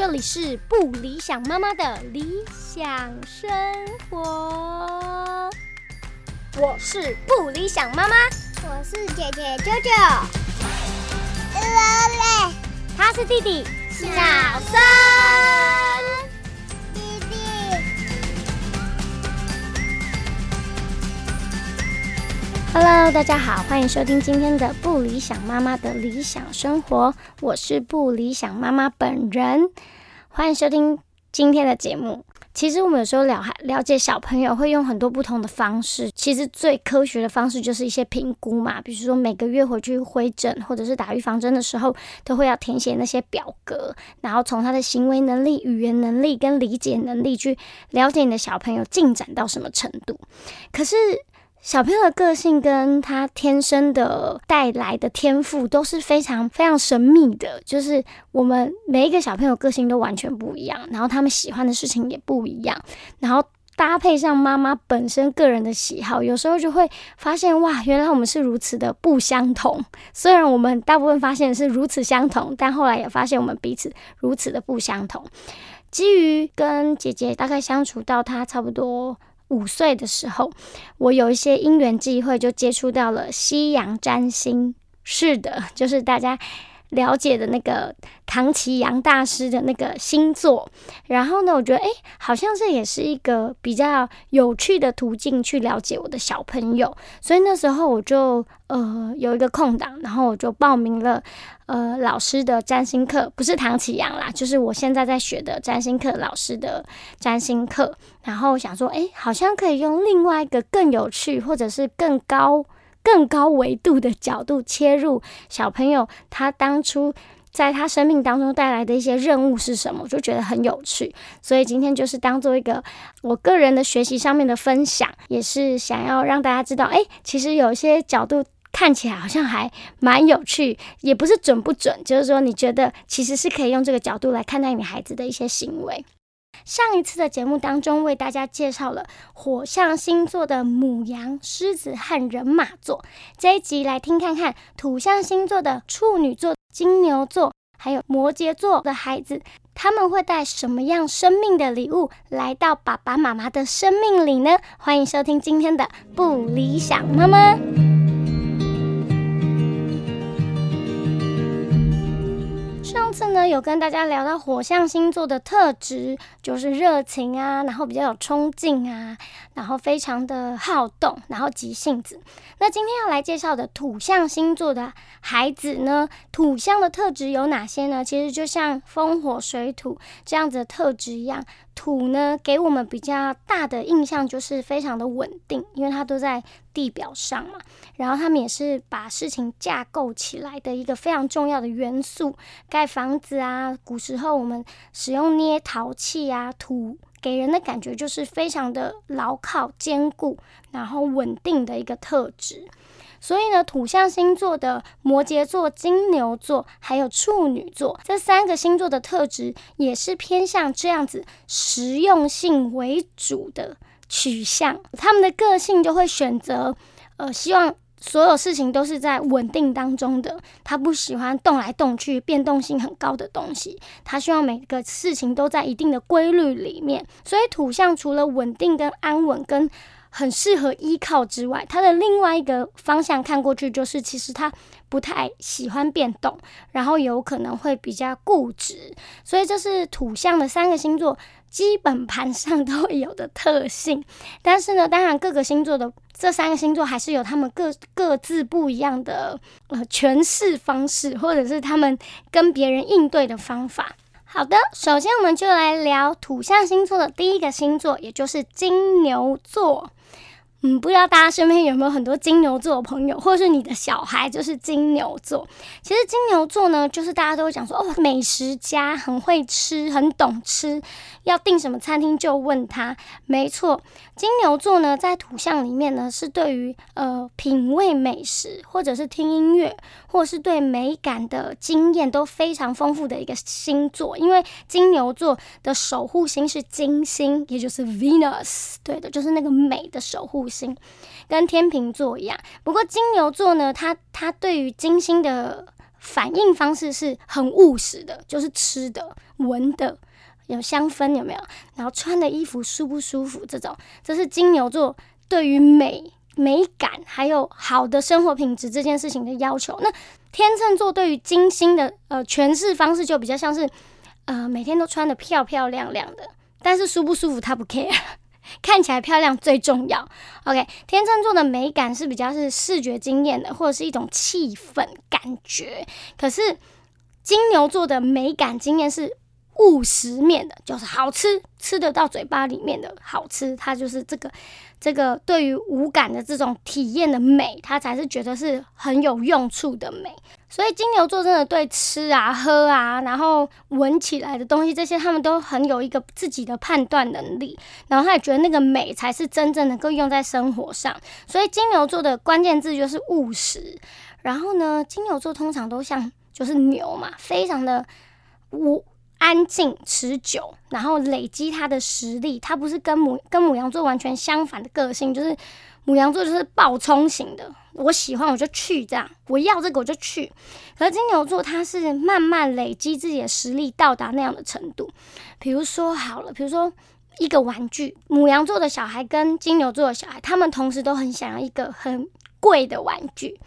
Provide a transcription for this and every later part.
这里是不理想妈妈的理想生活。我是不理想妈妈，我是姐姐舅舅，他是弟弟小森。Hello，大家好，欢迎收听今天的不理想妈妈的理想生活，我是不理想妈妈本人，欢迎收听今天的节目。其实我们有时候了了解小朋友会用很多不同的方式，其实最科学的方式就是一些评估嘛，比如说每个月回去回诊或者是打预防针的时候，都会要填写那些表格，然后从他的行为能力、语言能力跟理解能力去了解你的小朋友进展到什么程度。可是小朋友的个性跟他天生的带来的天赋都是非常非常神秘的，就是我们每一个小朋友个性都完全不一样，然后他们喜欢的事情也不一样，然后搭配上妈妈本身个人的喜好，有时候就会发现哇，原来我们是如此的不相同。虽然我们大部分发现是如此相同，但后来也发现我们彼此如此的不相同。基于跟姐姐大概相处到她差不多。五岁的时候，我有一些因缘际会，就接触到了西洋占星。是的，就是大家了解的那个唐奇阳大师的那个星座。然后呢，我觉得诶，好像这也是一个比较有趣的途径去了解我的小朋友。所以那时候我就呃有一个空档，然后我就报名了呃老师的占星课，不是唐启阳啦，就是我现在在学的占星课老师的占星课。然后想说，诶，好像可以用另外一个更有趣，或者是更高、更高维度的角度切入小朋友他当初在他生命当中带来的一些任务是什么，我就觉得很有趣。所以今天就是当做一个我个人的学习上面的分享，也是想要让大家知道，诶，其实有些角度看起来好像还蛮有趣，也不是准不准，就是说你觉得其实是可以用这个角度来看待你孩子的一些行为。上一次的节目当中，为大家介绍了火象星座的母羊、狮子和人马座。这一集来听看看土象星座的处女座、金牛座，还有摩羯座的孩子，他们会带什么样生命的礼物来到爸爸妈妈的生命里呢？欢迎收听今天的不理想妈妈。上次呢，有跟大家聊到火象星座的特质，就是热情啊，然后比较有冲劲啊，然后非常的好动，然后急性子。那今天要来介绍的土象星座的孩子呢，土象的特质有哪些呢？其实就像风火水土这样子的特质一样。土呢，给我们比较大的印象就是非常的稳定，因为它都在地表上嘛。然后他们也是把事情架构起来的一个非常重要的元素。盖房子啊，古时候我们使用捏陶器啊，土给人的感觉就是非常的牢靠、坚固，然后稳定的一个特质。所以呢，土象星座的摩羯座、金牛座还有处女座这三个星座的特质，也是偏向这样子实用性为主的取向。他们的个性就会选择，呃，希望所有事情都是在稳定当中的。他不喜欢动来动去、变动性很高的东西。他希望每个事情都在一定的规律里面。所以土象除了稳定跟安稳跟很适合依靠之外，它的另外一个方向看过去，就是其实他不太喜欢变动，然后有可能会比较固执，所以这是土象的三个星座基本盘上都会有的特性。但是呢，当然各个星座的这三个星座还是有他们各各自不一样的呃诠释方式，或者是他们跟别人应对的方法。好的，首先我们就来聊土象星座的第一个星座，也就是金牛座。嗯，不知道大家身边有没有很多金牛座的朋友，或者是你的小孩就是金牛座。其实金牛座呢，就是大家都会讲说，哦，美食家，很会吃，很懂吃，要订什么餐厅就问他。没错，金牛座呢，在土象里面呢，是对于呃品味美食，或者是听音乐，或是对美感的经验都非常丰富的一个星座。因为金牛座的守护星是金星，也就是 Venus，对的，就是那个美的守护星，跟天秤座一样。不过金牛座呢，它它对于金星的反应方式是很务实的，就是吃的、闻的。有香氛有没有？然后穿的衣服舒不舒服？这种，这是金牛座对于美美感还有好的生活品质这件事情的要求。那天秤座对于金星的呃诠释方式就比较像是，呃，每天都穿的漂漂亮亮的，但是舒不舒服他不 care，看起来漂亮最重要。OK，天秤座的美感是比较是视觉经验的，或者是一种气氛感觉。可是金牛座的美感经验是。务实面的，就是好吃，吃得到嘴巴里面的好吃，它就是这个这个对于五感的这种体验的美，它才是觉得是很有用处的美。所以金牛座真的对吃啊、喝啊，然后闻起来的东西这些，他们都很有一个自己的判断能力，然后他也觉得那个美才是真正能够用在生活上。所以金牛座的关键字就是务实。然后呢，金牛座通常都像就是牛嘛，非常的无。安静持久，然后累积他的实力。他不是跟母跟母羊座完全相反的个性，就是母羊座就是暴冲型的。我喜欢我就去，这样我要这个我就去。可是金牛座他是慢慢累积自己的实力，到达那样的程度。比如说好了，比如说一个玩具，母羊座的小孩跟金牛座的小孩，他们同时都很想要一个很贵的玩具。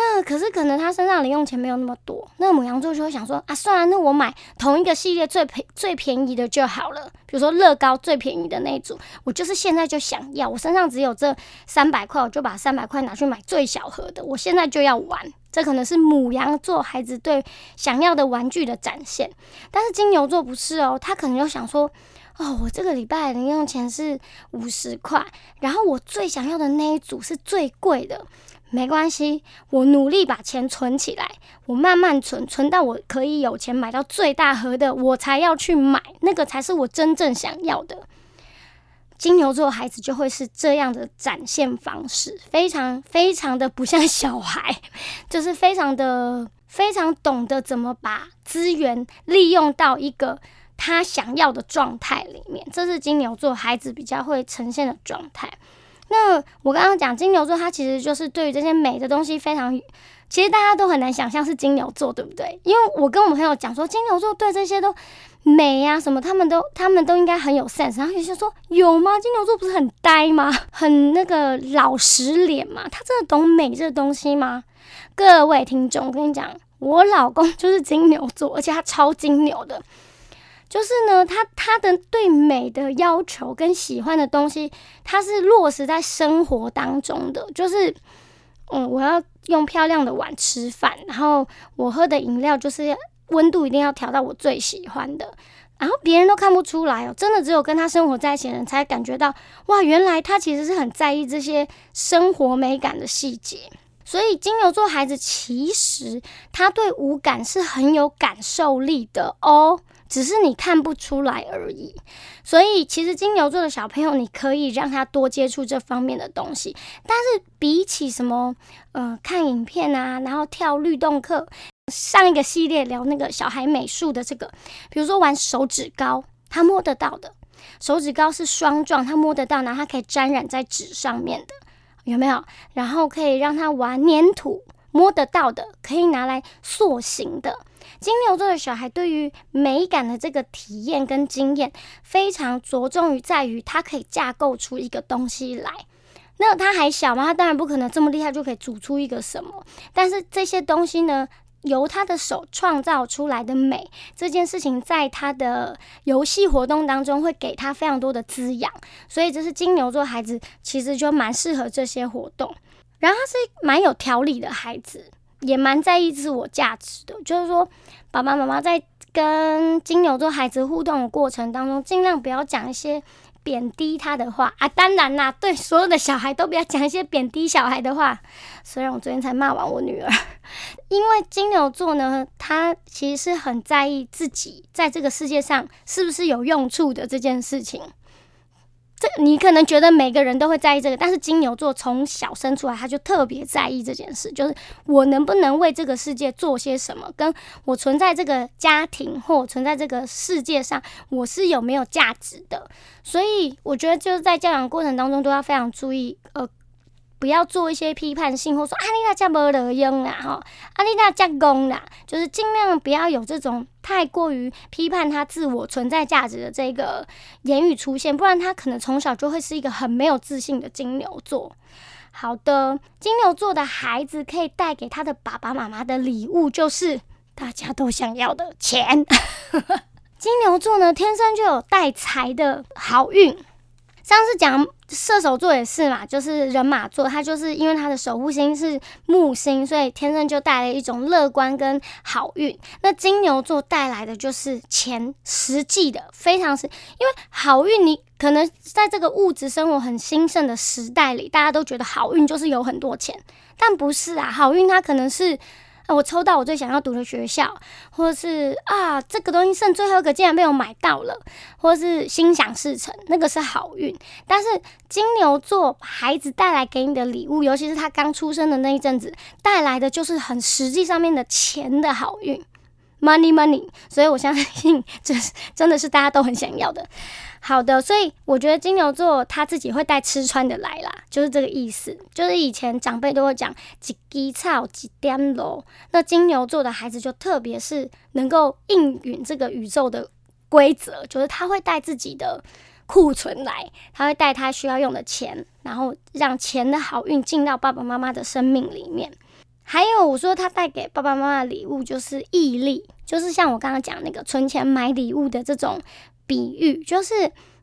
那可是可能他身上零用钱没有那么多，那母羊座就会想说啊，算了，那我买同一个系列最便最便宜的就好了。比如说乐高最便宜的那一组，我就是现在就想要，我身上只有这三百块，我就把三百块拿去买最小盒的，我现在就要玩。这可能是母羊座孩子对想要的玩具的展现。但是金牛座不是哦，他可能就想说，哦，我这个礼拜零用钱是五十块，然后我最想要的那一组是最贵的。没关系，我努力把钱存起来，我慢慢存，存到我可以有钱买到最大盒的，我才要去买，那个才是我真正想要的。金牛座孩子就会是这样的展现方式，非常非常的不像小孩，就是非常的非常懂得怎么把资源利用到一个他想要的状态里面，这是金牛座孩子比较会呈现的状态。那我刚刚讲金牛座，他其实就是对于这些美的东西非常，其实大家都很难想象是金牛座，对不对？因为我跟我们朋友讲说，金牛座对这些都美呀什么，他们都他们都应该很有 sense。然后有些说有吗？金牛座不是很呆吗？很那个老实脸吗？他真的懂美这个东西吗？各位听众，我跟你讲，我老公就是金牛座，而且他超金牛的。就是呢，他他的对美的要求跟喜欢的东西，他是落实在生活当中的。就是，嗯，我要用漂亮的碗吃饭，然后我喝的饮料就是温度一定要调到我最喜欢的，然后别人都看不出来哦，真的只有跟他生活在一起的人才感觉到，哇，原来他其实是很在意这些生活美感的细节。所以金牛座孩子其实他对五感是很有感受力的哦。只是你看不出来而已，所以其实金牛座的小朋友，你可以让他多接触这方面的东西。但是比起什么，呃，看影片啊，然后跳律动课，上一个系列聊那个小孩美术的这个，比如说玩手指膏，他摸得到的，手指膏是霜状，他摸得到，然后它可以沾染在纸上面的，有没有？然后可以让他玩粘土，摸得到的，可以拿来塑形的。金牛座的小孩对于美感的这个体验跟经验，非常着重于在于他可以架构出一个东西来。那他还小嘛，他当然不可能这么厉害就可以组出一个什么。但是这些东西呢，由他的手创造出来的美，这件事情在他的游戏活动当中会给他非常多的滋养。所以这是金牛座孩子其实就蛮适合这些活动。然后他是蛮有条理的孩子。也蛮在意自我价值的，就是说，爸爸妈妈在跟金牛座孩子互动的过程当中，尽量不要讲一些贬低他的话啊。当然啦，对所有的小孩都不要讲一些贬低小孩的话。虽然我昨天才骂完我女儿，因为金牛座呢，他其实是很在意自己在这个世界上是不是有用处的这件事情。这你可能觉得每个人都会在意这个，但是金牛座从小生出来，他就特别在意这件事，就是我能不能为这个世界做些什么，跟我存在这个家庭或存在这个世界上，我是有没有价值的。所以我觉得就是在教养过程当中都要非常注意，呃，不要做一些批判性，或说啊你那家没得用啦，哈，啊你那加工啦，就是尽量不要有这种太过于批判他自我存在价值的这个言语出现，不然他可能从小就会是一个很没有自信的金牛座。好的，金牛座的孩子可以带给他的爸爸妈妈的礼物就是大家都想要的钱。金牛座呢，天生就有带财的好运。上次讲射手座也是嘛，就是人马座，他就是因为他的守护星是木星，所以天生就带了一种乐观跟好运。那金牛座带来的就是钱，实际的，非常是，因为好运，你可能在这个物质生活很兴盛的时代里，大家都觉得好运就是有很多钱，但不是啊，好运它可能是。我抽到我最想要读的学校，或是啊，这个东西剩最后一个竟然被我买到了，或是心想事成，那个是好运。但是金牛座孩子带来给你的礼物，尤其是他刚出生的那一阵子带来的，就是很实际上面的钱的好运，money money。所以我相信 这是真的是大家都很想要的。好的，所以我觉得金牛座他自己会带吃穿的来啦，就是这个意思。就是以前长辈都会讲几滴草几点楼，那金牛座的孩子就特别是能够应允这个宇宙的规则，就是他会带自己的库存来，他会带他需要用的钱，然后让钱的好运进到爸爸妈妈的生命里面。还有我说他带给爸爸妈妈礼物就是毅力，就是像我刚刚讲那个存钱买礼物的这种。比喻就是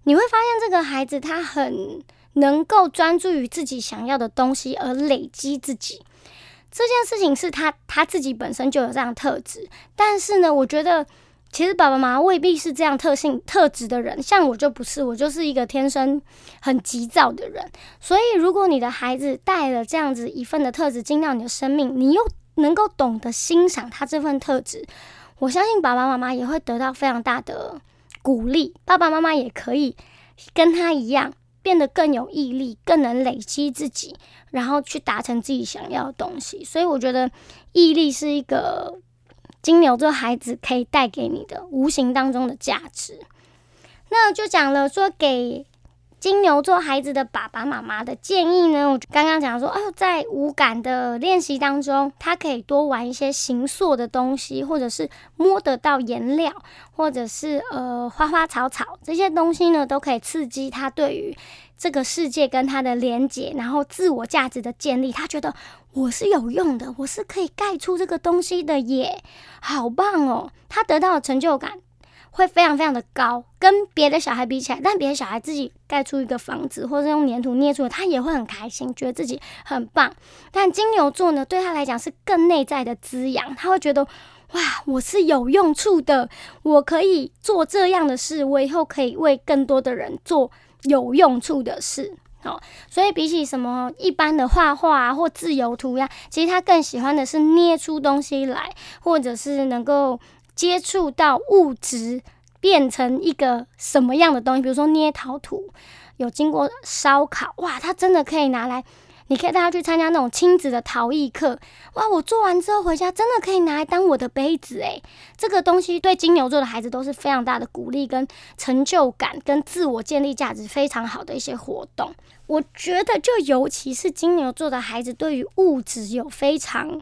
你会发现这个孩子他很能够专注于自己想要的东西而累积自己这件事情是他他自己本身就有这样特质，但是呢，我觉得其实爸爸妈妈未必是这样特性特质的人，像我就不是，我就是一个天生很急躁的人，所以如果你的孩子带了这样子一份的特质进到你的生命，你又能够懂得欣赏他这份特质，我相信爸爸妈妈也会得到非常大的。鼓励爸爸妈妈也可以跟他一样变得更有毅力，更能累积自己，然后去达成自己想要的东西。所以我觉得毅力是一个金牛座孩子可以带给你的无形当中的价值。那就讲了说给。金牛座孩子的爸爸妈妈的建议呢？我刚刚讲说，哦，在无感的练习当中，他可以多玩一些形塑的东西，或者是摸得到颜料，或者是呃花花草草这些东西呢，都可以刺激他对于这个世界跟他的连接，然后自我价值的建立。他觉得我是有用的，我是可以盖出这个东西的耶，好棒哦！他得到的成就感。会非常非常的高，跟别的小孩比起来，但别的小孩自己盖出一个房子，或者用粘土捏出的，他也会很开心，觉得自己很棒。但金牛座呢，对他来讲是更内在的滋养，他会觉得哇，我是有用处的，我可以做这样的事，我以后可以为更多的人做有用处的事。好，所以比起什么一般的画画或自由涂鸦，其实他更喜欢的是捏出东西来，或者是能够。接触到物质变成一个什么样的东西？比如说捏陶土，有经过烧烤，哇，他真的可以拿来，你可以带他去参加那种亲子的陶艺课，哇，我做完之后回家真的可以拿来当我的杯子，诶，这个东西对金牛座的孩子都是非常大的鼓励跟成就感，跟自我建立价值非常好的一些活动。我觉得，就尤其是金牛座的孩子，对于物质有非常。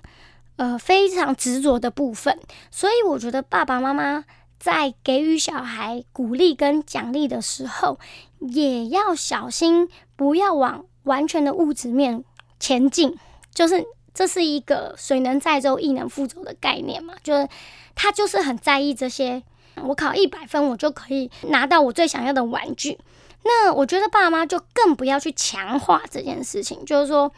呃，非常执着的部分，所以我觉得爸爸妈妈在给予小孩鼓励跟奖励的时候，也要小心，不要往完全的物质面前进。就是这是一个水能载舟，亦能覆舟的概念嘛，就是他就是很在意这些。我考一百分，我就可以拿到我最想要的玩具。那我觉得爸妈就更不要去强化这件事情，就是说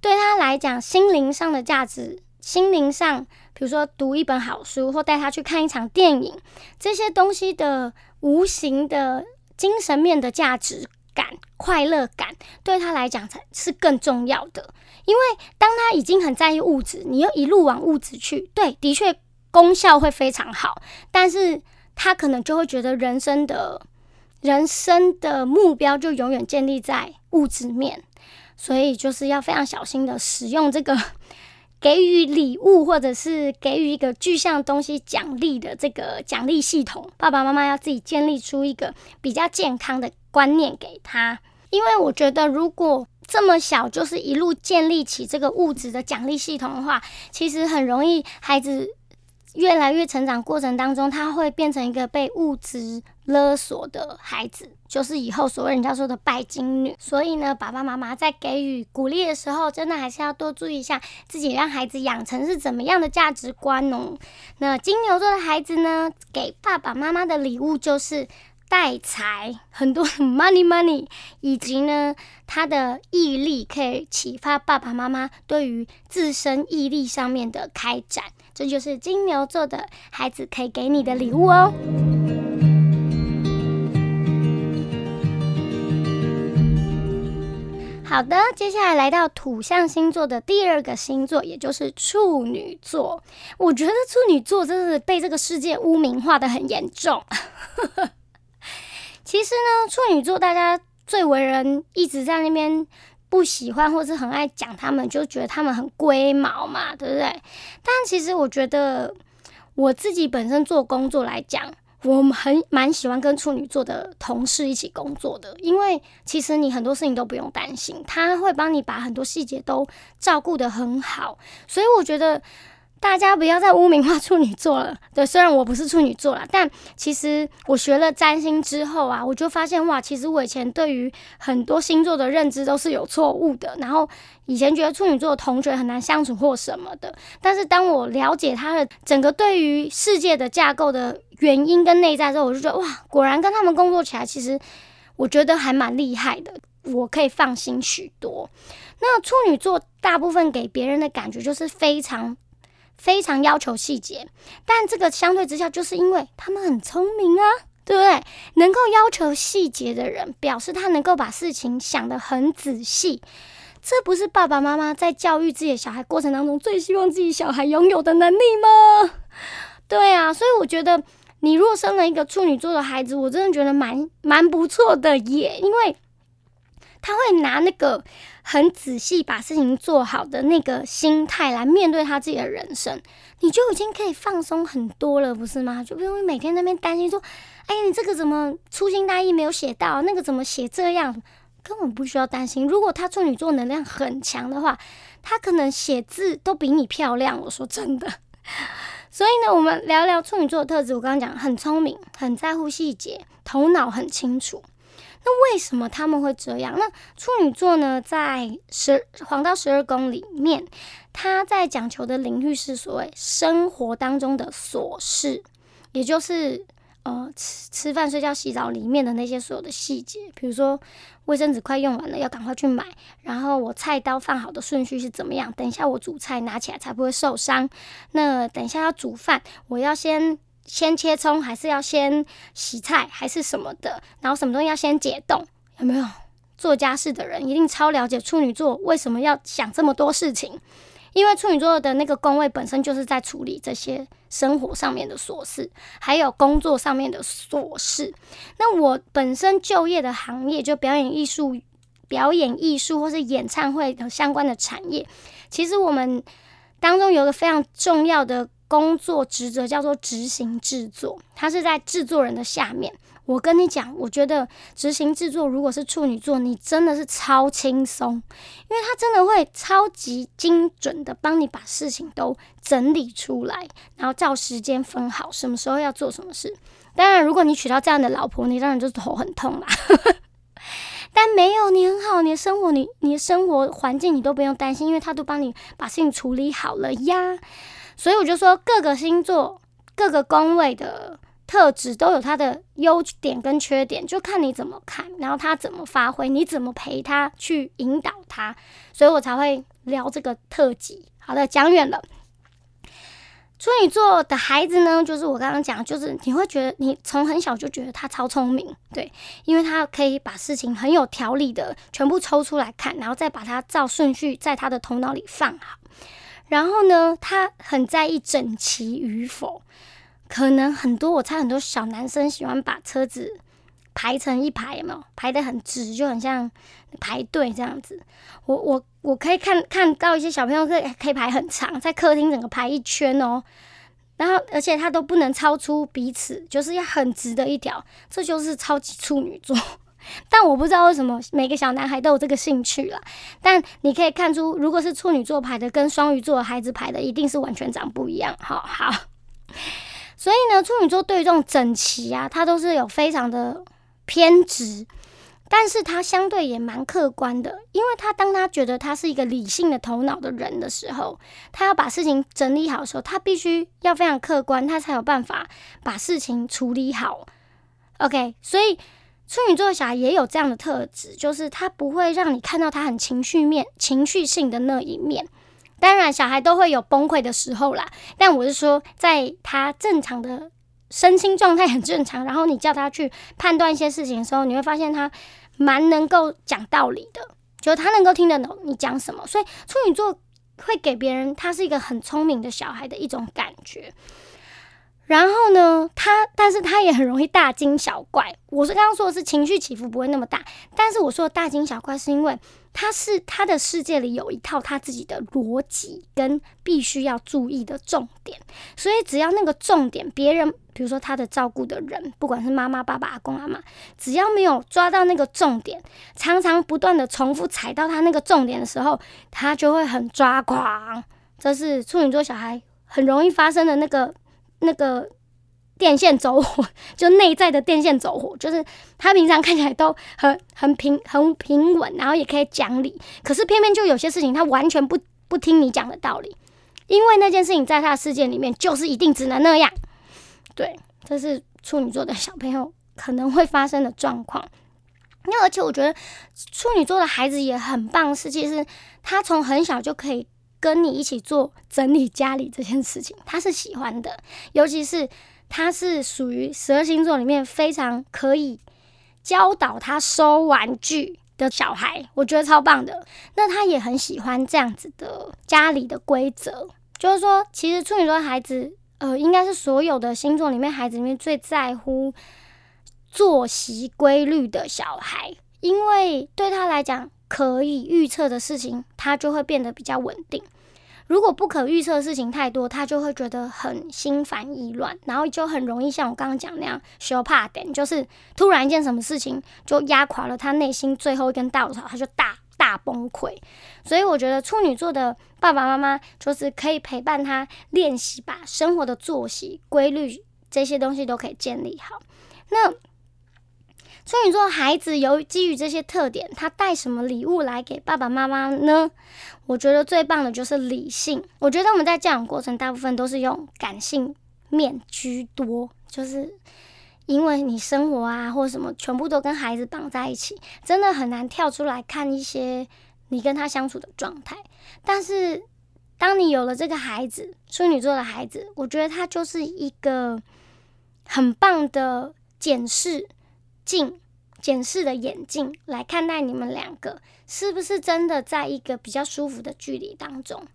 对他来讲，心灵上的价值。心灵上，比如说读一本好书，或带他去看一场电影，这些东西的无形的精神面的价值感、快乐感，对他来讲才是更重要的。因为当他已经很在意物质，你又一路往物质去，对，的确功效会非常好，但是他可能就会觉得人生的人生的目标就永远建立在物质面，所以就是要非常小心的使用这个。给予礼物，或者是给予一个具象东西奖励的这个奖励系统，爸爸妈妈要自己建立出一个比较健康的观念给他。因为我觉得，如果这么小就是一路建立起这个物质的奖励系统的话，其实很容易孩子越来越成长过程当中，他会变成一个被物质勒索的孩子，就是以后所谓人家说的拜金女。所以呢，爸爸妈妈在给予鼓励的时候，真的还是要多注意一下自己让孩子养成是怎么样的价值观哦。那金牛座的孩子呢，给爸爸妈妈的礼物就是。带财很多 money money，以及呢，他的毅力可以启发爸爸妈妈对于自身毅力上面的开展，这就是金牛座的孩子可以给你的礼物哦。好的，接下来来到土象星座的第二个星座，也就是处女座。我觉得处女座真是被这个世界污名化的很严重。其实呢，处女座大家最为人一直在那边不喜欢，或是很爱讲他们，就觉得他们很龟毛嘛，对不对？但其实我觉得我自己本身做工作来讲，我很蛮喜欢跟处女座的同事一起工作的，因为其实你很多事情都不用担心，他会帮你把很多细节都照顾得很好，所以我觉得。大家不要再污名化处女座了。对，虽然我不是处女座啦，但其实我学了占星之后啊，我就发现哇，其实我以前对于很多星座的认知都是有错误的。然后以前觉得处女座的同学很难相处或什么的，但是当我了解他的整个对于世界的架构的原因跟内在之后，我就觉得哇，果然跟他们工作起来，其实我觉得还蛮厉害的，我可以放心许多。那处女座大部分给别人的感觉就是非常。非常要求细节，但这个相对之下，就是因为他们很聪明啊，对不对？能够要求细节的人，表示他能够把事情想得很仔细。这不是爸爸妈妈在教育自己的小孩过程当中最希望自己小孩拥有的能力吗？对啊，所以我觉得你若生了一个处女座的孩子，我真的觉得蛮蛮不错的耶，因为。他会拿那个很仔细把事情做好的那个心态来面对他自己的人生，你就已经可以放松很多了，不是吗？就不用每天那边担心说，哎呀，你这个怎么粗心大意没有写到，那个怎么写这样，根本不需要担心。如果他处女座能量很强的话，他可能写字都比你漂亮。我说真的，所以呢，我们聊聊处女座的特质。我刚刚讲很聪明，很在乎细节，头脑很清楚。那为什么他们会这样？那处女座呢，在十黄道十二宫里面，他在讲求的领域是所谓生活当中的琐事，也就是呃吃吃饭、睡觉、洗澡里面的那些所有的细节，比如说卫生纸快用完了，要赶快去买，然后我菜刀放好的顺序是怎么样？等一下我煮菜拿起来才不会受伤。那等一下要煮饭，我要先。先切葱还是要先洗菜还是什么的？然后什么东西要先解冻？有没有做家事的人一定超了解处女座为什么要想这么多事情？因为处女座的那个宫位本身就是在处理这些生活上面的琐事，还有工作上面的琐事。那我本身就业的行业就表演艺术、表演艺术或是演唱会的相关的产业，其实我们当中有个非常重要的。工作职责叫做执行制作，它是在制作人的下面。我跟你讲，我觉得执行制作如果是处女座，你真的是超轻松，因为他真的会超级精准的帮你把事情都整理出来，然后照时间分好，什么时候要做什么事。当然，如果你娶到这样的老婆，你当然就头很痛啦。但没有你很好，你的生活，你你的生活环境你都不用担心，因为他都帮你把事情处理好了呀。所以我就说，各个星座、各个宫位的特质都有它的优点跟缺点，就看你怎么看，然后他怎么发挥，你怎么陪他去引导他，所以我才会聊这个特辑。好的，讲远了。处女座的孩子呢，就是我刚刚讲，就是你会觉得你从很小就觉得他超聪明，对，因为他可以把事情很有条理的全部抽出来看，然后再把它照顺序在他的头脑里放好。然后呢，他很在意整齐与否，可能很多我猜很多小男生喜欢把车子排成一排，有没有排得很直，就很像排队这样子。我我我可以看看到一些小朋友可以可以排很长，在客厅整个排一圈哦。然后而且他都不能超出彼此，就是要很直的一条，这就是超级处女座。但我不知道为什么每个小男孩都有这个兴趣啦。但你可以看出，如果是处女座排的跟双鱼座孩子排的，一定是完全长不一样。好好，所以呢，处女座对于这种整齐啊，他都是有非常的偏执。但是他相对也蛮客观的，因为他当他觉得他是一个理性的头脑的人的时候，他要把事情整理好的时候，他必须要非常客观，他才有办法把事情处理好。OK，所以处女座的小孩也有这样的特质，就是他不会让你看到他很情绪面、情绪性的那一面。当然，小孩都会有崩溃的时候啦，但我是说，在他正常的。身心状态很正常，然后你叫他去判断一些事情的时候，你会发现他蛮能够讲道理的，就他能够听得懂你讲什么。所以处女座会给别人他是一个很聪明的小孩的一种感觉。然后呢，他但是他也很容易大惊小怪。我是刚刚说的是情绪起伏不会那么大，但是我说的大惊小怪是因为他是他的世界里有一套他自己的逻辑跟必须要注意的重点，所以只要那个重点别人。比如说，他的照顾的人，不管是妈妈、爸爸、阿公、阿妈，只要没有抓到那个重点，常常不断的重复踩到他那个重点的时候，他就会很抓狂。这是处女座小孩很容易发生的那个那个电线走火，就内在的电线走火，就是他平常看起来都很很平很平稳，然后也可以讲理，可是偏偏就有些事情他完全不不听你讲的道理，因为那件事情在他的世界里面就是一定只能那样。对，这是处女座的小朋友可能会发生的状况。那而且我觉得处女座的孩子也很棒，是其实他从很小就可以跟你一起做整理家里这件事情，他是喜欢的。尤其是他是属于十二星座里面非常可以教导他收玩具的小孩，我觉得超棒的。那他也很喜欢这样子的家里的规则，就是说，其实处女座孩子。呃，应该是所有的星座里面，孩子里面最在乎作息规律的小孩，因为对他来讲，可以预测的事情，他就会变得比较稳定。如果不可预测的事情太多，他就会觉得很心烦意乱，然后就很容易像我刚刚讲那样，羞怕点，就是突然一件什么事情就压垮了他内心最后一根稻草，他就大。大崩溃，所以我觉得处女座的爸爸妈妈就是可以陪伴他练习，把生活的作息规律这些东西都可以建立好。那处女座孩子由基于这些特点，他带什么礼物来给爸爸妈妈呢？我觉得最棒的就是理性。我觉得我们在教养过程大部分都是用感性面居多，就是。因为你生活啊，或什么，全部都跟孩子绑在一起，真的很难跳出来看一些你跟他相处的状态。但是，当你有了这个孩子，处女座的孩子，我觉得他就是一个很棒的检视镜、检视的眼镜来看待你们两个是不是真的在一个比较舒服的距离当中。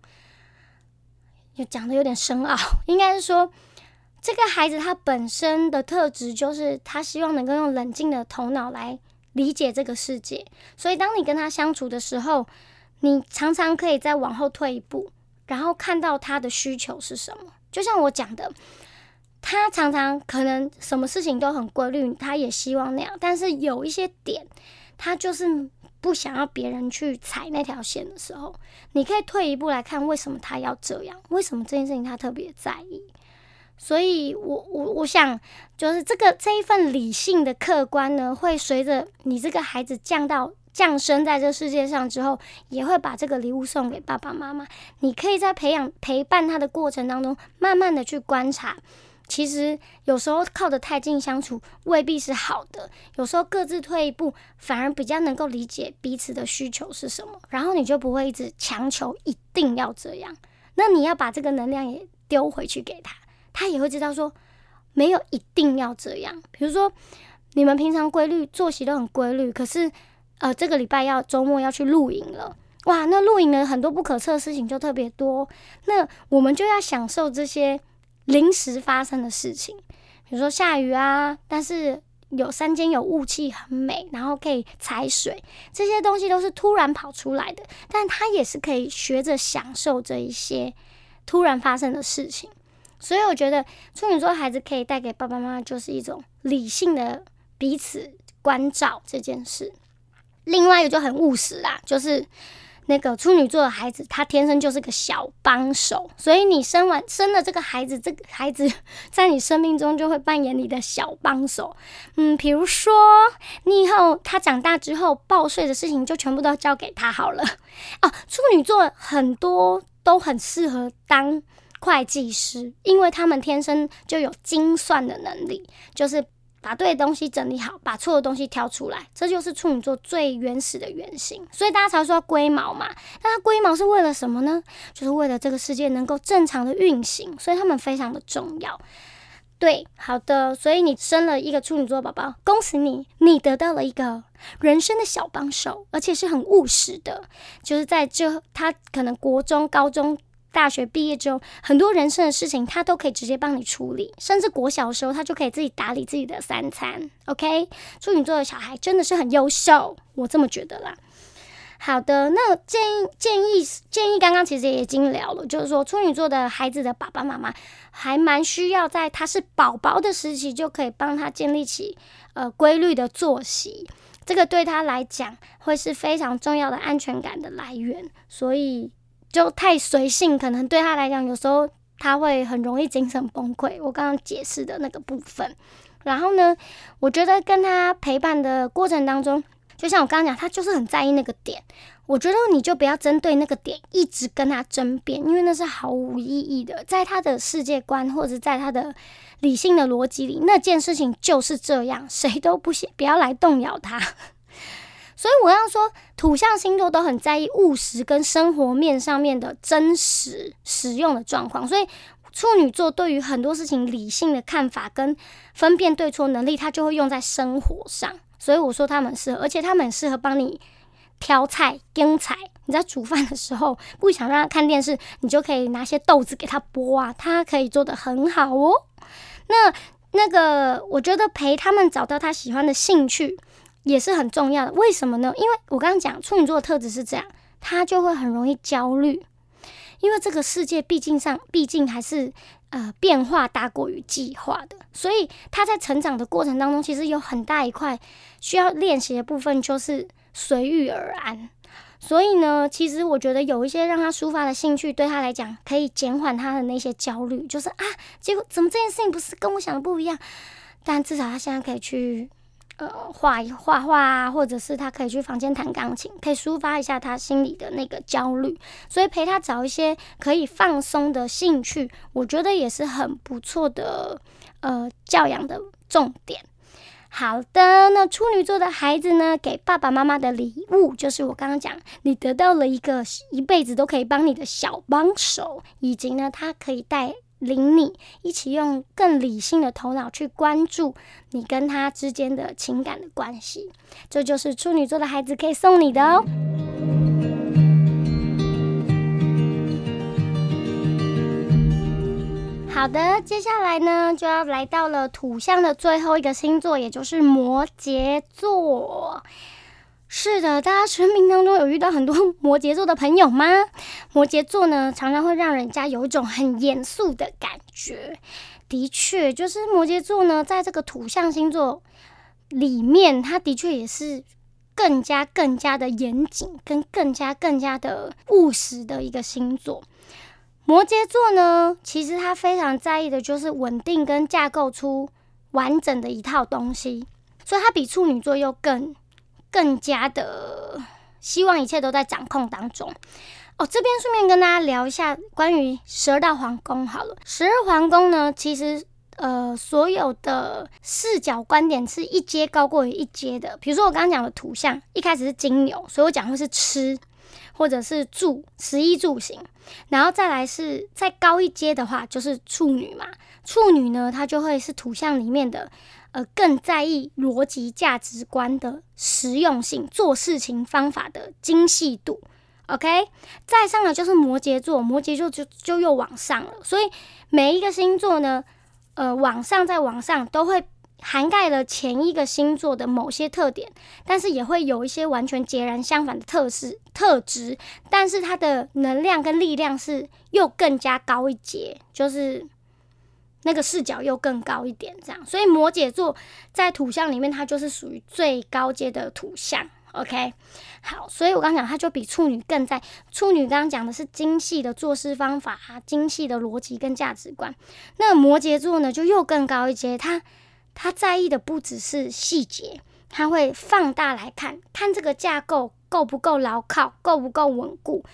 又讲的有点深奥，应该是说。这个孩子他本身的特质就是他希望能够用冷静的头脑来理解这个世界，所以当你跟他相处的时候，你常常可以再往后退一步，然后看到他的需求是什么。就像我讲的，他常常可能什么事情都很规律，他也希望那样，但是有一些点，他就是不想要别人去踩那条线的时候，你可以退一步来看，为什么他要这样？为什么这件事情他特别在意？所以，我我我想，就是这个这一份理性的客观呢，会随着你这个孩子降到降生在这世界上之后，也会把这个礼物送给爸爸妈妈。你可以在培养陪伴他的过程当中，慢慢的去观察。其实有时候靠得太近相处未必是好的，有时候各自退一步，反而比较能够理解彼此的需求是什么。然后你就不会一直强求一定要这样。那你要把这个能量也丢回去给他。他也会知道说，没有一定要这样。比如说，你们平常规律作息都很规律，可是，呃，这个礼拜要周末要去露营了，哇，那露营的很多不可测的事情就特别多。那我们就要享受这些临时发生的事情，比如说下雨啊，但是有山间有雾气很美，然后可以踩水，这些东西都是突然跑出来的，但他也是可以学着享受这一些突然发生的事情。所以我觉得处女座孩子可以带给爸爸妈妈就是一种理性的彼此关照这件事。另外一个就很务实啦，就是那个处女座的孩子，他天生就是个小帮手，所以你生完生了这个孩子，这个孩子在你生命中就会扮演你的小帮手。嗯，比如说你以后他长大之后报税的事情，就全部都交给他好了。哦，处女座很多都很适合当会计师，因为他们天生就有精算的能力，就是。把对的东西整理好，把错的东西挑出来，这就是处女座最原始的原型。所以大家才说龟毛嘛。那它龟毛是为了什么呢？就是为了这个世界能够正常的运行，所以他们非常的重要。对，好的。所以你生了一个处女座宝宝，恭喜你，你得到了一个人生的小帮手，而且是很务实的。就是在这，他可能国中、高中。大学毕业之后，很多人生的事情他都可以直接帮你处理，甚至国小的时候他就可以自己打理自己的三餐。OK，处女座的小孩真的是很优秀，我这么觉得啦。好的，那建议建议建议，刚刚其实也已经聊了，就是说处女座的孩子的爸爸妈妈还蛮需要在他是宝宝的时期就可以帮他建立起呃规律的作息，这个对他来讲会是非常重要的安全感的来源，所以。就太随性，可能对他来讲，有时候他会很容易精神崩溃。我刚刚解释的那个部分，然后呢，我觉得跟他陪伴的过程当中，就像我刚刚讲，他就是很在意那个点。我觉得你就不要针对那个点一直跟他争辩，因为那是毫无意义的。在他的世界观或者在他的理性的逻辑里，那件事情就是这样，谁都不行，不要来动摇他。所以我要说，土象星座都很在意务实跟生活面上面的真实使用的状况。所以处女座对于很多事情理性的看法跟分辨对错能力，他就会用在生活上。所以我说他们适合，而且他们适合帮你挑菜、腌菜。你在煮饭的时候不想让他看电视，你就可以拿些豆子给他剥啊，他可以做得很好哦。那那个，我觉得陪他们找到他喜欢的兴趣。也是很重要的，为什么呢？因为我刚刚讲处女座的特质是这样，他就会很容易焦虑，因为这个世界毕竟上毕竟还是呃变化大过于计划的，所以他在成长的过程当中，其实有很大一块需要练习的部分就是随遇而安。所以呢，其实我觉得有一些让他抒发的兴趣，对他来讲可以减缓他的那些焦虑，就是啊，结果怎么这件事情不是跟我想的不一样？但至少他现在可以去。呃，画一画画啊，或者是他可以去房间弹钢琴，可以抒发一下他心里的那个焦虑。所以陪他找一些可以放松的兴趣，我觉得也是很不错的呃教养的重点。好的，那处女座的孩子呢，给爸爸妈妈的礼物就是我刚刚讲，你得到了一个一辈子都可以帮你的小帮手，以及呢，他可以带。领你一起用更理性的头脑去关注你跟他之间的情感的关系，这就是处女座的孩子可以送你的哦。好的，接下来呢就要来到了土象的最后一个星座，也就是摩羯座。是的，大家生命当中有遇到很多摩羯座的朋友吗？摩羯座呢，常常会让人家有一种很严肃的感觉。的确，就是摩羯座呢，在这个土象星座里面，它的确也是更加更加的严谨，跟更加更加的务实的一个星座。摩羯座呢，其实他非常在意的就是稳定跟架构出完整的一套东西，所以他比处女座又更。更加的希望一切都在掌控当中哦。这边顺便跟大家聊一下关于十二道皇宫好了。十二皇宫呢，其实呃所有的视角观点是一阶高过于一阶的。比如说我刚刚讲的图像，一开始是金牛，所以我讲会是吃或者是住，食衣住行。然后再来是再高一阶的话，就是处女嘛。处女呢，它就会是图像里面的。呃，更在意逻辑价值观的实用性，做事情方法的精细度。OK，再上来就是摩羯座，摩羯座就就又往上了。所以每一个星座呢，呃，往上再往上都会涵盖了前一个星座的某些特点，但是也会有一些完全截然相反的特质特质。但是它的能量跟力量是又更加高一截，就是。那个视角又更高一点，这样。所以摩羯座在土象里面，它就是属于最高阶的土象。OK，好，所以我刚讲，它就比处女更在。处女刚刚讲的是精细的做事方法啊，精细的逻辑跟价值观。那摩羯座呢，就又更高一阶，他他在意的不只是细节，他会放大来看，看这个架构够不够牢靠，够不够稳固，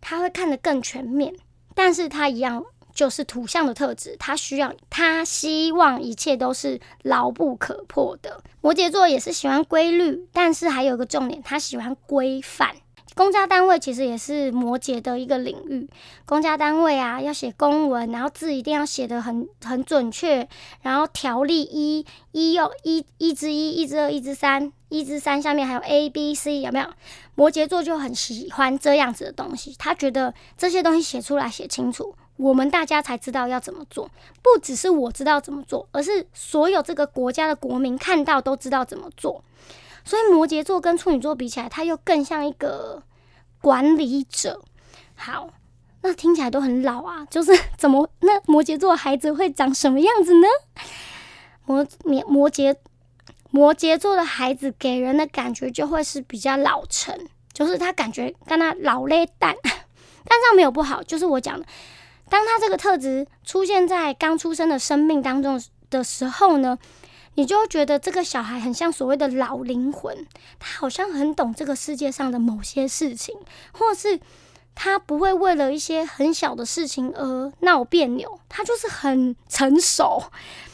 他会看得更全面。但是他一样。就是土象的特质，他需要，他希望一切都是牢不可破的。摩羯座也是喜欢规律，但是还有个重点，他喜欢规范。公家单位其实也是摩羯的一个领域。公家单位啊，要写公文，然后字一定要写得很很准确，然后条例一一又一一之一，一之二，一之三，一之三下面还有 A B C，有没有？摩羯座就很喜欢这样子的东西，他觉得这些东西写出来写清楚。我们大家才知道要怎么做，不只是我知道怎么做，而是所有这个国家的国民看到都知道怎么做。所以摩羯座跟处女座比起来，他又更像一个管理者。好，那听起来都很老啊，就是怎么那摩羯座孩子会长什么样子呢？摩摩摩羯摩羯座的孩子给人的感觉就会是比较老成，就是他感觉跟他老嘞蛋，但这样没有不好，就是我讲的。当他这个特质出现在刚出生的生命当中的时候呢，你就会觉得这个小孩很像所谓的老灵魂，他好像很懂这个世界上的某些事情，或是他不会为了一些很小的事情而闹别扭，他就是很成熟。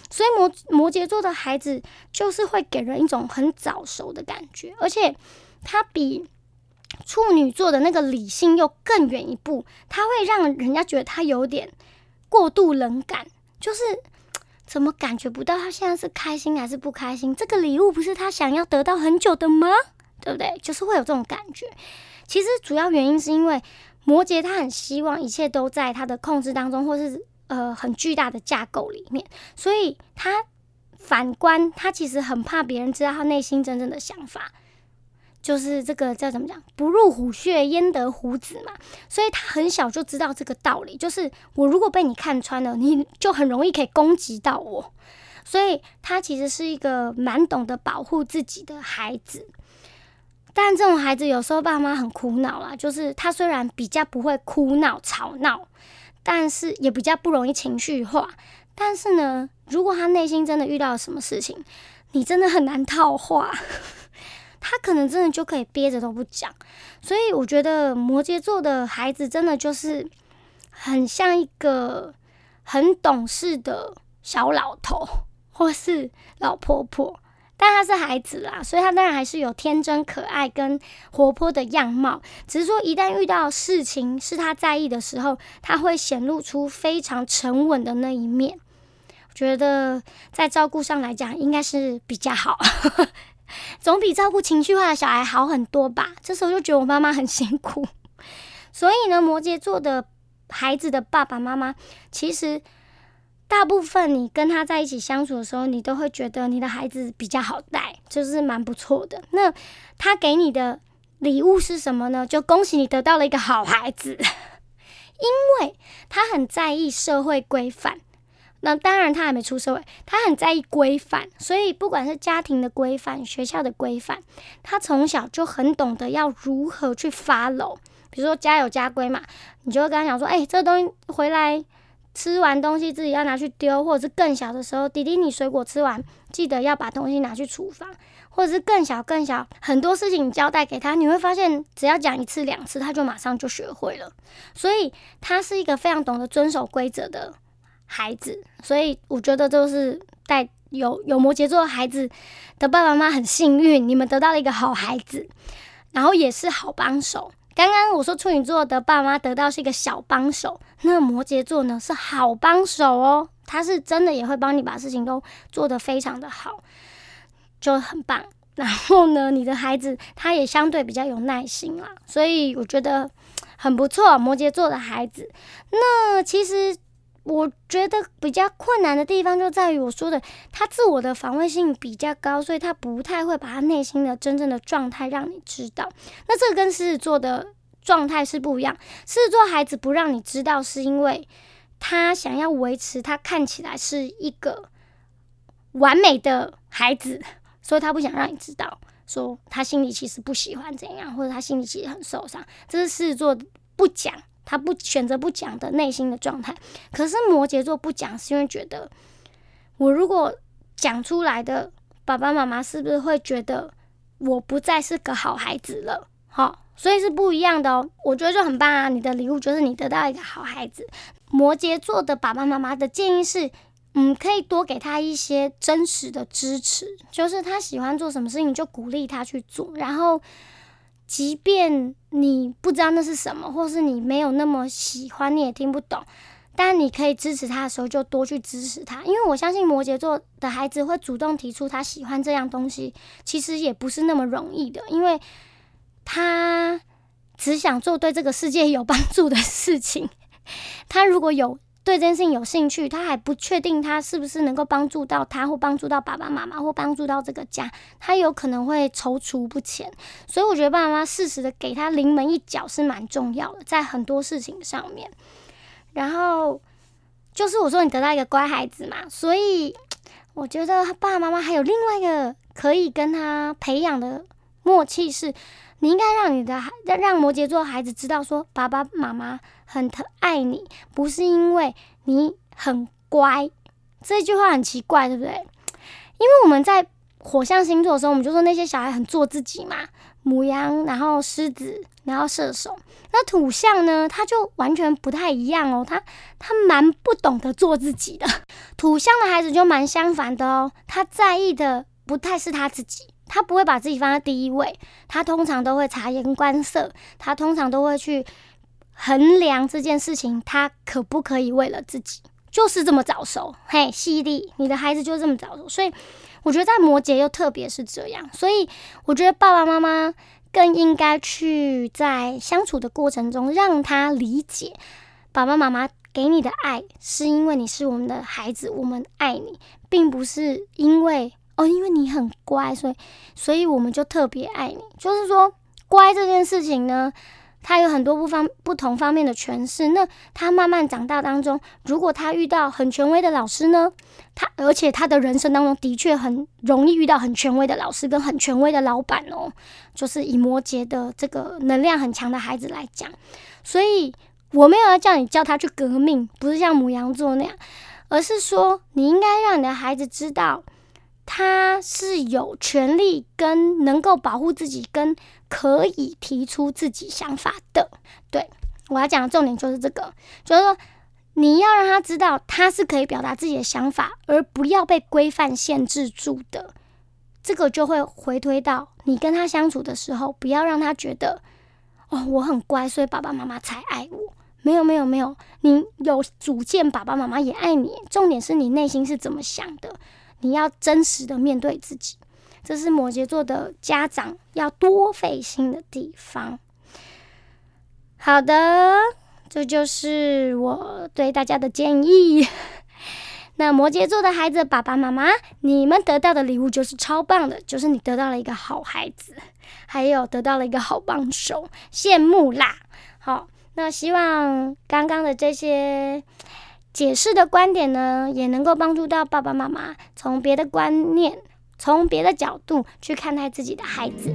所以摩摩羯座的孩子就是会给人一种很早熟的感觉，而且他比。处女座的那个理性又更远一步，他会让人家觉得他有点过度冷感，就是怎么感觉不到他现在是开心还是不开心？这个礼物不是他想要得到很久的吗？对不对？就是会有这种感觉。其实主要原因是因为摩羯他很希望一切都在他的控制当中，或是呃很巨大的架构里面，所以他反观他其实很怕别人知道他内心真正的想法。就是这个叫怎么讲？不入虎穴，焉得虎子嘛。所以他很小就知道这个道理。就是我如果被你看穿了，你就很容易可以攻击到我。所以他其实是一个蛮懂得保护自己的孩子。但这种孩子有时候爸妈很苦恼啦。就是他虽然比较不会哭闹吵闹，但是也比较不容易情绪化。但是呢，如果他内心真的遇到了什么事情，你真的很难套话。他可能真的就可以憋着都不讲，所以我觉得摩羯座的孩子真的就是很像一个很懂事的小老头或是老婆婆，但他是孩子啦，所以他当然还是有天真可爱跟活泼的样貌，只是说一旦遇到事情是他在意的时候，他会显露出非常沉稳的那一面。我觉得在照顾上来讲，应该是比较好。总比照顾情绪化的小孩好很多吧？这时候就觉得我妈妈很辛苦。所以呢，摩羯座的孩子的爸爸妈妈，其实大部分你跟他在一起相处的时候，你都会觉得你的孩子比较好带，就是蛮不错的。那他给你的礼物是什么呢？就恭喜你得到了一个好孩子，因为他很在意社会规范。那当然，他还没出社会，他很在意规范，所以不管是家庭的规范、学校的规范，他从小就很懂得要如何去发搂。比如说家有家规嘛，你就会跟他讲说：“哎，这个东西回来吃完东西自己要拿去丢，或者是更小的时候，弟弟你水果吃完记得要把东西拿去厨房，或者是更小更小，很多事情你交代给他，你会发现只要讲一次两次，他就马上就学会了。所以他是一个非常懂得遵守规则的。”孩子，所以我觉得就是带有有摩羯座孩子的爸爸妈妈很幸运，你们得到了一个好孩子，然后也是好帮手。刚刚我说处女座的爸妈得到是一个小帮手，那摩羯座呢是好帮手哦，他是真的也会帮你把事情都做得非常的好，就很棒。然后呢，你的孩子他也相对比较有耐心啦，所以我觉得很不错。摩羯座的孩子，那其实。我觉得比较困难的地方就在于我说的，他自我的防卫性比较高，所以他不太会把他内心的真正的状态让你知道。那这个跟狮子座的状态是不一样。狮子座孩子不让你知道，是因为他想要维持他看起来是一个完美的孩子，所以他不想让你知道，说他心里其实不喜欢怎样，或者他心里其实很受伤。这是狮子座不讲，他不选择不讲的内心的状态。可是摩羯座不讲，是因为觉得我如果讲出来的，爸爸妈妈是不是会觉得我不再是个好孩子了？好，所以是不一样的哦。我觉得就很棒啊！你的礼物就是你得到一个好孩子。摩羯座的爸爸妈妈的建议是。嗯，可以多给他一些真实的支持，就是他喜欢做什么事情，就鼓励他去做。然后，即便你不知道那是什么，或是你没有那么喜欢，你也听不懂，但你可以支持他的时候，就多去支持他。因为我相信摩羯座的孩子会主动提出他喜欢这样东西，其实也不是那么容易的，因为他只想做对这个世界有帮助的事情。他如果有。对这件事情有兴趣，他还不确定他是不是能够帮助到他，或帮助到爸爸妈妈，或帮助到这个家，他有可能会踌躇不前。所以我觉得爸爸妈妈适时的给他临门一脚是蛮重要的，在很多事情上面。然后就是我说你得到一个乖孩子嘛，所以我觉得爸爸妈妈还有另外一个可以跟他培养的默契是。你应该让你的孩让让摩羯座孩子知道，说爸爸妈妈很疼爱你，不是因为你很乖。这句话很奇怪，对不对？因为我们在火象星座的时候，我们就说那些小孩很做自己嘛。母羊，然后狮子，然后射手。那土象呢？他就完全不太一样哦。他他蛮不懂得做自己的。土象的孩子就蛮相反的哦。他在意的不太是他自己。他不会把自己放在第一位，他通常都会察言观色，他通常都会去衡量这件事情，他可不可以为了自己，就是这么早熟，嘿，犀利，你的孩子就这么早熟，所以我觉得在摩羯又特别是这样，所以我觉得爸爸妈妈更应该去在相处的过程中，让他理解爸爸妈妈给你的爱，是因为你是我们的孩子，我们爱你，并不是因为。哦，因为你很乖，所以所以我们就特别爱你。就是说，乖这件事情呢，它有很多不方不同方面的诠释。那他慢慢长大当中，如果他遇到很权威的老师呢，他而且他的人生当中的确很容易遇到很权威的老师跟很权威的老板哦。就是以摩羯的这个能量很强的孩子来讲，所以我没有要叫你叫他去革命，不是像母羊座那样，而是说你应该让你的孩子知道。他是有权利跟能够保护自己，跟可以提出自己想法的。对我要讲的重点就是这个，就是说你要让他知道他是可以表达自己的想法，而不要被规范限制住的。这个就会回推到你跟他相处的时候，不要让他觉得哦我很乖，所以爸爸妈妈才爱我。没有没有没有，你有主见，爸爸妈妈也爱你。重点是你内心是怎么想的。你要真实的面对自己，这是摩羯座的家长要多费心的地方。好的，这就是我对大家的建议。那摩羯座的孩子，爸爸妈妈，你们得到的礼物就是超棒的，就是你得到了一个好孩子，还有得到了一个好帮手，羡慕啦！好，那希望刚刚的这些。解释的观点呢，也能够帮助到爸爸妈妈从别的观念、从别的角度去看待自己的孩子。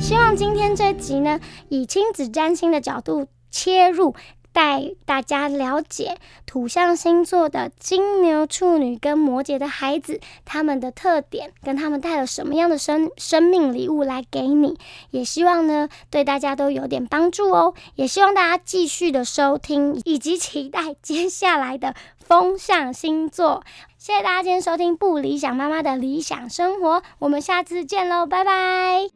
希望今天这集呢，以亲子占星的角度切入。带大家了解土象星座的金牛、处女跟摩羯的孩子，他们的特点跟他们带了什么样的生生命礼物来给你，也希望呢对大家都有点帮助哦。也希望大家继续的收听，以及期待接下来的风象星座。谢谢大家今天收听不理想妈妈的理想生活，我们下次见喽，拜拜。